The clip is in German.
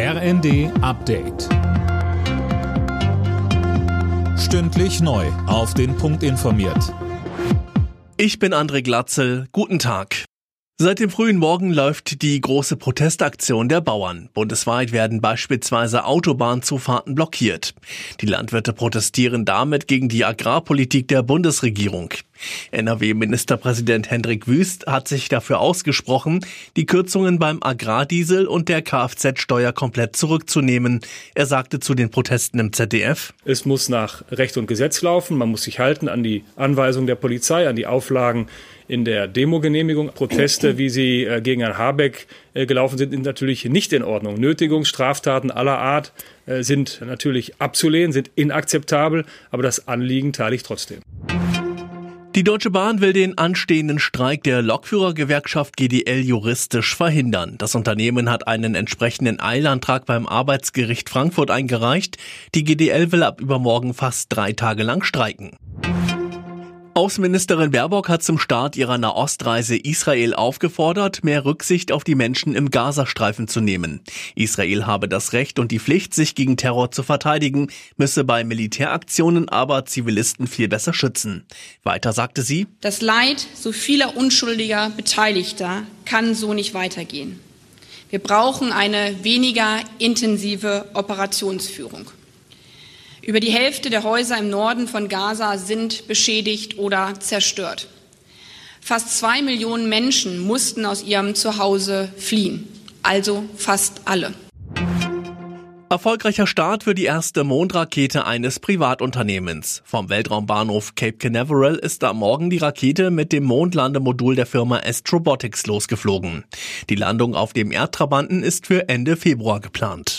RND Update. Stündlich neu. Auf den Punkt informiert. Ich bin André Glatzel. Guten Tag. Seit dem frühen Morgen läuft die große Protestaktion der Bauern. Bundesweit werden beispielsweise Autobahnzufahrten blockiert. Die Landwirte protestieren damit gegen die Agrarpolitik der Bundesregierung. NRW-Ministerpräsident Hendrik Wüst hat sich dafür ausgesprochen, die Kürzungen beim Agrardiesel und der Kfz-Steuer komplett zurückzunehmen. Er sagte zu den Protesten im ZDF, Es muss nach Recht und Gesetz laufen. Man muss sich halten an die Anweisungen der Polizei, an die Auflagen in der Demogenehmigung. Proteste, wie sie äh, gegen Herrn Habeck äh, gelaufen sind, sind natürlich nicht in Ordnung. Nötigungsstraftaten aller Art äh, sind natürlich abzulehnen, sind inakzeptabel, aber das Anliegen teile ich trotzdem. Die Deutsche Bahn will den anstehenden Streik der Lokführergewerkschaft GDL juristisch verhindern. Das Unternehmen hat einen entsprechenden Eilantrag beim Arbeitsgericht Frankfurt eingereicht. Die GDL will ab übermorgen fast drei Tage lang streiken. Außenministerin Baerbock hat zum Start ihrer Nahostreise Israel aufgefordert, mehr Rücksicht auf die Menschen im Gazastreifen zu nehmen. Israel habe das Recht und die Pflicht, sich gegen Terror zu verteidigen, müsse bei Militäraktionen aber Zivilisten viel besser schützen. Weiter sagte sie, Das Leid so vieler unschuldiger Beteiligter kann so nicht weitergehen. Wir brauchen eine weniger intensive Operationsführung. Über die Hälfte der Häuser im Norden von Gaza sind beschädigt oder zerstört. Fast zwei Millionen Menschen mussten aus ihrem Zuhause fliehen, also fast alle. Erfolgreicher Start für die erste Mondrakete eines Privatunternehmens. Vom Weltraumbahnhof Cape Canaveral ist am Morgen die Rakete mit dem Mondlandemodul der Firma Astrobotics losgeflogen. Die Landung auf dem Erdtrabanten ist für Ende Februar geplant.